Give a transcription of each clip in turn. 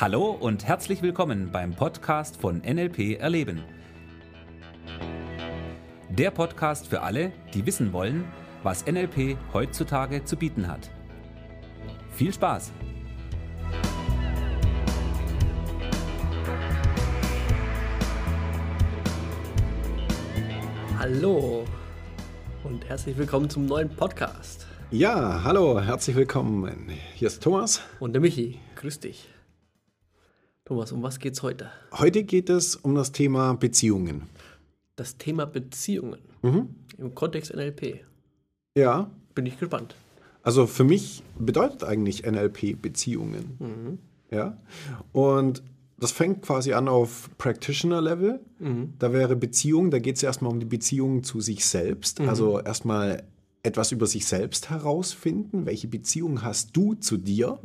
Hallo und herzlich willkommen beim Podcast von NLP Erleben. Der Podcast für alle, die wissen wollen, was NLP heutzutage zu bieten hat. Viel Spaß! Hallo und herzlich willkommen zum neuen Podcast. Ja, hallo, herzlich willkommen. Hier ist Thomas. Und der Michi. Grüß dich. Thomas, um was geht's heute? Heute geht es um das Thema Beziehungen. Das Thema Beziehungen im Kontext NLP. Ja, Bin ich gespannt. also für mich bedeutet eigentlich NLP Beziehungen. Ja, und das fängt quasi an auf Practitioner-Level. Da wäre Beziehung, da geht es erstmal um die Beziehung zu sich selbst. Also erstmal etwas über sich selbst herausfinden. Welche Beziehung hast du zu dir?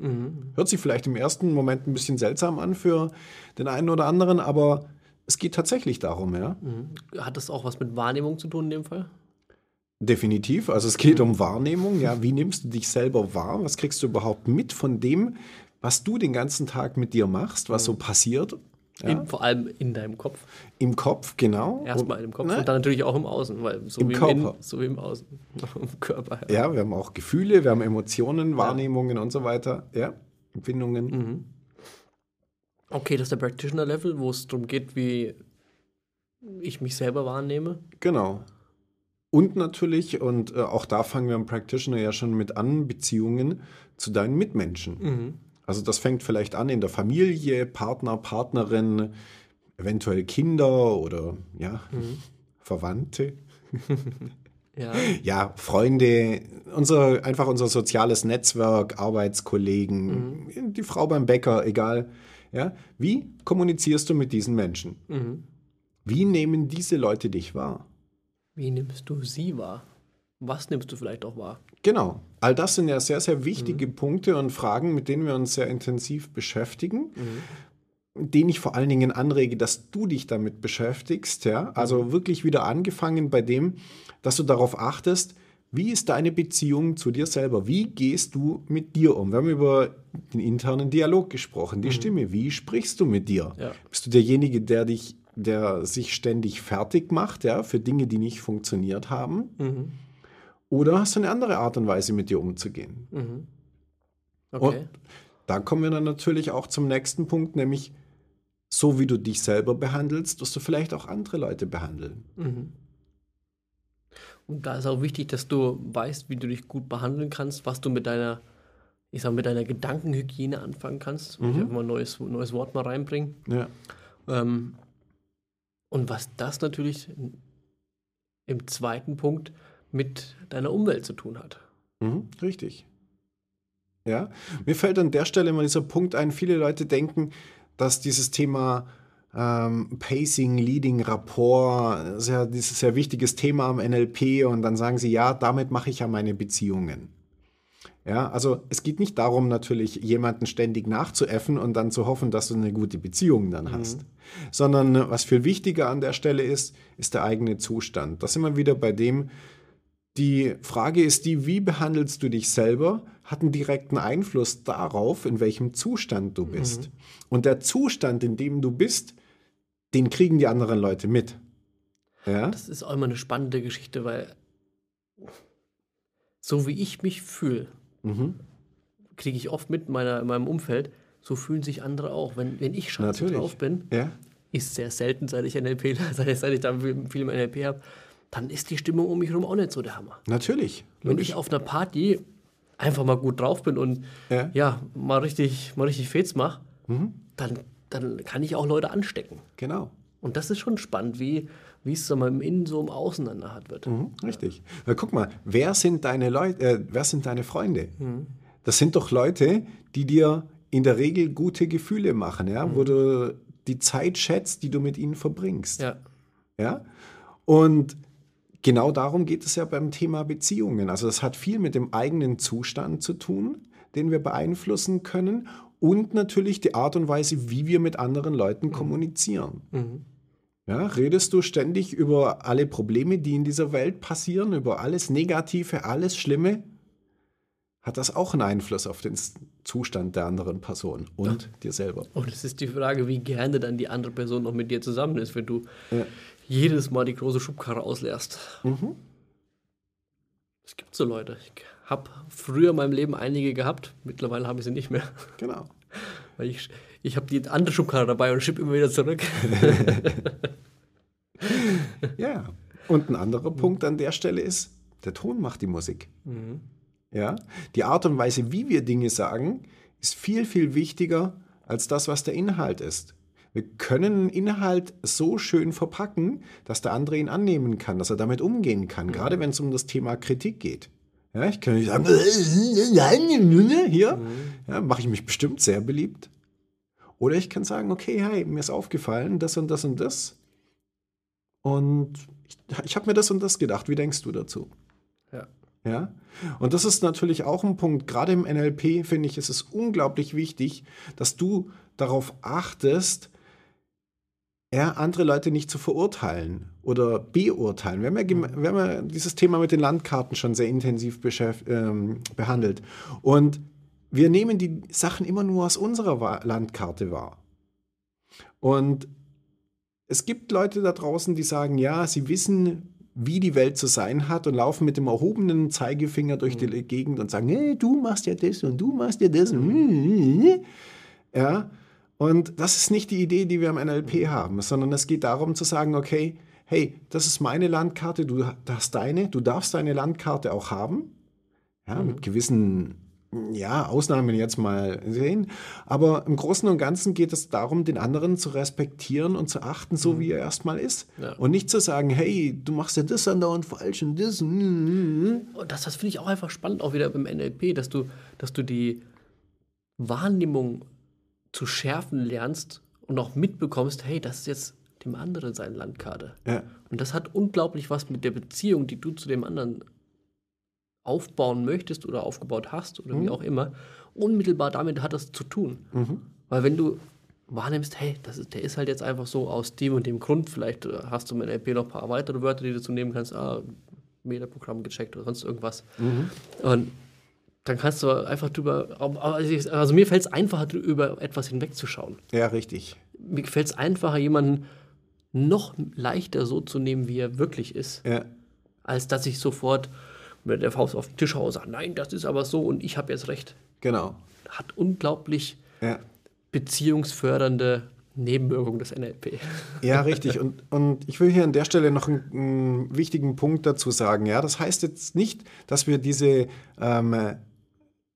Hört sich vielleicht im ersten Moment ein bisschen seltsam an für den einen oder anderen, aber es geht tatsächlich darum, ja. Hat das auch was mit Wahrnehmung zu tun in dem Fall? Definitiv. Also es geht um Wahrnehmung. Ja, wie nimmst du dich selber wahr? Was kriegst du überhaupt mit von dem, was du den ganzen Tag mit dir machst, was so passiert? Ja, In, vor allem in deinem Kopf. Im Kopf, genau. Erstmal im Kopf Ne? und dann natürlich auch im Außen, weil so Im wie im Körper. Innen, so wie im Außen. Im Körper. Ja, wir haben auch Gefühle, wir haben Emotionen, Wahrnehmungen und so weiter. Ja, Empfindungen. Mhm. Okay, das ist der Practitioner-Level, wo es darum geht, wie ich mich selber wahrnehme. Genau. Und natürlich, und äh, auch da fangen wir am Practitioner ja schon mit an, Beziehungen zu deinen Mitmenschen. Also das fängt vielleicht an in der Familie, Partner, Partnerin, eventuell Kinder oder ja, Verwandte. Ja. Ja, Freunde, unser, einfach unser soziales Netzwerk, Arbeitskollegen, die Frau beim Bäcker, egal. Ja, wie kommunizierst du mit diesen Menschen? Wie nehmen diese Leute dich wahr? Wie nimmst du sie wahr? Was nimmst du vielleicht auch wahr? Genau. All das sind ja sehr, sehr wichtige Punkte und Fragen, mit denen wir uns sehr intensiv beschäftigen. Den ich vor allen Dingen anrege, dass du dich damit beschäftigst. Ja? Also wirklich wieder angefangen bei dem, dass du darauf achtest, wie ist deine Beziehung zu dir selber? Wie gehst du mit dir um? Wir haben über den internen Dialog gesprochen, die Stimme. Wie sprichst du mit dir? Ja. Bist du derjenige, der dich, der sich ständig fertig macht, ja, für Dinge, die nicht funktioniert haben? Oder hast du eine andere Art und Weise, mit dir umzugehen? Okay. Und da kommen wir dann natürlich auch zum nächsten Punkt, nämlich so wie du dich selber behandelst, wirst du vielleicht auch andere Leute behandeln. Und da ist auch wichtig, dass du weißt, wie du dich gut behandeln kannst, was du mit deiner, ich sag, mit deiner Gedankenhygiene anfangen kannst. Ich will mal ein neues, neues Wort mal reinbringen. Ja. Ähm, und was das natürlich im zweiten Punkt mit deiner Umwelt zu tun hat. Mhm, richtig. Ja, mir fällt an der Stelle immer dieser Punkt ein, viele Leute denken, dass dieses Thema ähm, Pacing, Leading, Rapport, ja dieses sehr wichtiges Thema am NLP und dann sagen sie, ja, damit mache ich ja meine Beziehungen. Ja, also es geht nicht darum, natürlich jemanden ständig nachzuäffen und dann zu hoffen, dass du eine gute Beziehung dann hast, sondern äh, was viel wichtiger an der Stelle ist, ist der eigene Zustand. Das sind wir wieder bei dem, die Frage ist die, wie behandelst du dich selber, hat einen direkten Einfluss darauf, in welchem Zustand du bist. Und der Zustand, in dem du bist, den kriegen die anderen Leute mit. Ja? Das ist auch immer eine spannende Geschichte, weil so wie ich mich fühle, Mhm. kriege ich oft mit in, meiner, in meinem Umfeld, so fühlen sich andere auch. Wenn, wenn ich scheiße Natürlich. drauf bin, Ja, ist sehr selten, seit ich NLP, seit, seit ich da viel, viel im NLP habe, dann ist die Stimmung um mich herum auch nicht so der Hammer. natürlich. Wenn ich auf einer Party einfach mal gut drauf bin und Ja. ja, mal richtig, mal richtig Fets mache, dann, dann kann ich auch Leute anstecken. Genau. Und das ist schon spannend, wie, wie es so mal im Innen so im Außen dann wird. Mhm, richtig. Weil guck mal, wer sind deine Leute, äh, wer sind deine Freunde? Das sind doch Leute, die dir in der Regel gute Gefühle machen, ja, wo du die Zeit schätzt, die du mit ihnen verbringst. Ja. Ja? Und genau darum geht es ja beim Thema Beziehungen. Also das hat viel mit dem eigenen Zustand zu tun, den wir beeinflussen können und natürlich die Art und Weise, wie wir mit anderen Leuten kommunizieren. Ja, redest du ständig über alle Probleme, die in dieser Welt passieren, über alles Negative, alles Schlimme? Hat das auch einen Einfluss auf den Zustand der anderen Person und ja. dir selber. Und es ist die Frage, wie gerne dann die andere Person noch mit dir zusammen ist, wenn du ja. jedes Mal die große Schubkarre ausleerst. Mhm. Es gibt so Leute. Ich habe früher in meinem Leben einige gehabt, mittlerweile habe ich sie nicht mehr. Genau. Weil ich, ich habe die andere Schubkarre dabei und schippe immer wieder zurück. ja. Und ein anderer Punkt an der Stelle ist, der Ton macht die Musik. Mhm. Ja? Die Art und Weise, wie wir Dinge sagen, ist viel, viel wichtiger als das, was der Inhalt ist. Wir können einen Inhalt so schön verpacken, dass der andere ihn annehmen kann, dass er damit umgehen kann, gerade wenn es um das Thema Kritik geht. Ja, ich kann nicht sagen, hier ja, mache ich mich bestimmt sehr beliebt. Oder ich kann sagen, okay, hey, mir ist aufgefallen, das und das und das. Und ich, ich habe mir das und das gedacht. Wie denkst du dazu? Ja. Und das ist natürlich auch ein Punkt. Gerade im NLP finde ich, ist es unglaublich wichtig, dass du darauf achtest, ja, andere Leute nicht zu verurteilen oder beurteilen. Wir haben, ja, wir haben ja dieses Thema mit den Landkarten schon sehr intensiv ähm, behandelt. Und wir nehmen die Sachen immer nur aus unserer Landkarte wahr. Und es gibt Leute da draußen, die sagen, ja, sie wissen, wie die Welt zu sein hat und laufen mit dem erhobenen Zeigefinger durch die mhm. Gegend und sagen, hey, du machst ja das und du machst ja das. Ja, und das ist nicht die Idee, die wir am NLP haben, sondern es geht darum zu sagen, okay, hey, das ist meine Landkarte, du hast deine, du darfst deine Landkarte auch haben. Ja, mhm. mit gewissen ja, Ausnahmen jetzt mal sehen. Aber im Großen und Ganzen geht es darum, den anderen zu respektieren und zu achten, so mhm. wie er erstmal ist. Ja. Und nicht zu sagen, hey, du machst ja das andauernd falsch und das. Und das, das finde ich auch einfach spannend, auch wieder beim NLP, dass du, dass du die Wahrnehmung zu schärfen lernst und auch mitbekommst, hey, das ist jetzt dem anderen seine Landkarte. Ja. Und das hat unglaublich was mit der Beziehung, die du zu dem anderen aufbauen möchtest oder aufgebaut hast oder mhm. wie auch immer, unmittelbar damit hat das zu tun. Mhm. Weil wenn du wahrnimmst, hey, das ist, der ist halt jetzt einfach so aus dem und dem Grund, vielleicht äh, hast du mit LP noch ein paar weitere Wörter, die du dazu nehmen kannst, ah, Meta-Programm gecheckt oder sonst irgendwas. Mhm. Und dann kannst du einfach drüber, also mir fällt es einfacher, über etwas hinwegzuschauen. Ja, richtig. Mir fällt es einfacher, jemanden noch leichter so zu nehmen, wie er wirklich ist, ja. als dass ich sofort mit der Faust auf den Tisch haue und sage, nein, das ist aber so und ich habe jetzt recht. Genau. Hat unglaublich ja. beziehungsfördernde Nebenwirkungen des NLP. Ja, richtig. Und, und ich will hier an der Stelle noch einen, einen wichtigen Punkt dazu sagen. Ja, das heißt jetzt nicht, dass wir diese ähm,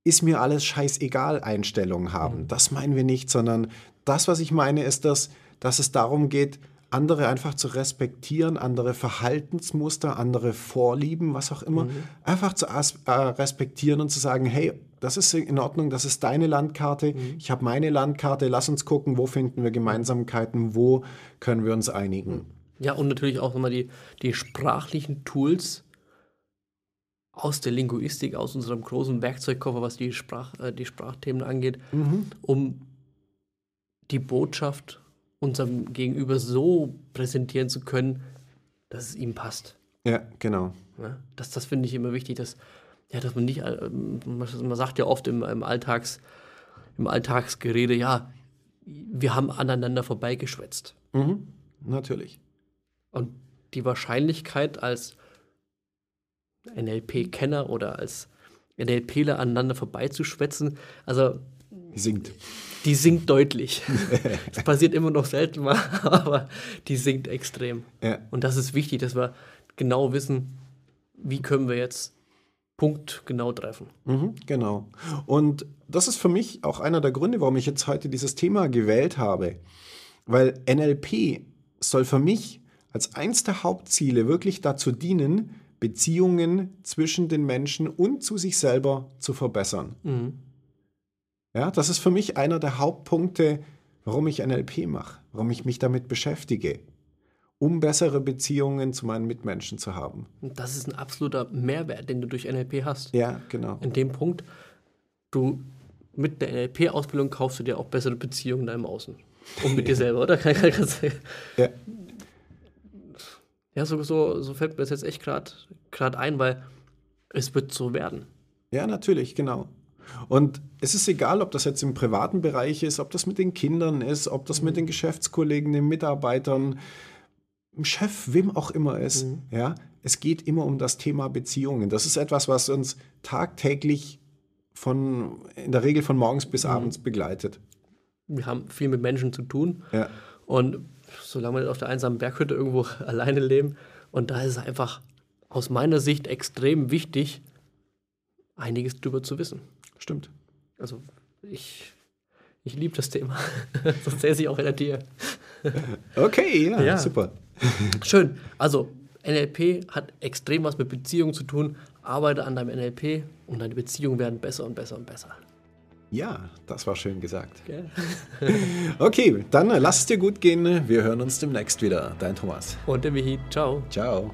ist mir alles scheißegal Einstellung haben. Mhm. Das meinen wir nicht, sondern das, was ich meine, ist, dass, dass es darum geht, andere einfach zu respektieren, andere Verhaltensmuster, andere Vorlieben, was auch immer, mhm. einfach zu äh, respektieren und zu sagen, hey, das ist in Ordnung, das ist deine Landkarte, mhm. ich habe meine Landkarte, lass uns gucken, wo finden wir Gemeinsamkeiten, wo können wir uns einigen. Mhm. Ja, und natürlich auch nochmal die, die sprachlichen Tools aus der Linguistik, aus unserem großen Werkzeugkoffer, was die, Sprach, äh, die Sprachthemen angeht, mhm. um die Botschaft unserem Gegenüber so präsentieren zu können, dass es ihm passt. Ja, genau. Ja, das das finde ich immer wichtig, dass, ja, dass man nicht, äh, man sagt ja oft im, im, Alltags, im Alltagsgerede, ja, wir haben aneinander vorbeigeschwätzt. Mhm, natürlich. Und die Wahrscheinlichkeit als NLP-Kenner oder als NLPler aneinander vorbeizuschwätzen, also sinkt. Die sinkt deutlich. das passiert immer noch selten mal, aber die sinkt extrem. Ja. Und das ist wichtig, dass wir genau wissen, wie können wir jetzt Punkt genau treffen. Mhm, genau. Und das ist für mich auch einer der Gründe, warum ich jetzt heute dieses Thema gewählt habe. Weil NLP soll für mich als eins der Hauptziele wirklich dazu dienen, Beziehungen zwischen den Menschen und zu sich selber zu verbessern. Mhm. Ja, das ist für mich einer der Hauptpunkte, warum ich NLP mache, warum ich mich damit beschäftige, um bessere Beziehungen zu meinen Mitmenschen zu haben. Und das ist ein absoluter Mehrwert, den du durch NLP hast. Ja, genau. In dem Punkt, du mit der NLP-Ausbildung kaufst du dir auch bessere Beziehungen in deinem Außen. Und mit dir selber, oder? ja. Ja, so, so, so fällt mir das jetzt echt gerade ein, weil es wird so werden. Ja, natürlich, genau. Und es ist egal, ob das jetzt im privaten Bereich ist, ob das mit den Kindern ist, ob das mit den Geschäftskollegen, den Mitarbeitern, dem Chef, wem auch immer ist. Mhm. Ja, es geht immer um das Thema Beziehungen. Das ist etwas, was uns tagtäglich von, in der Regel von morgens bis mhm. abends begleitet. Wir haben viel mit Menschen zu tun. Ja. Und solange wir auf der einsamen Berghütte irgendwo alleine leben, und da ist es einfach aus meiner Sicht extrem wichtig, einiges drüber zu wissen. Stimmt. Also ich, ich liebe das Thema. Sonst säße ich auch in der Tier. okay, ja, ja, super. Schön. Also NLP hat extrem was mit Beziehungen zu tun. Arbeite an deinem NLP und deine Beziehungen werden besser und besser und besser. Ja, das war schön gesagt. Okay, okay dann lass es dir gut gehen. Wir hören uns demnächst wieder. Dein Thomas. Und der Michi. Ciao. Ciao.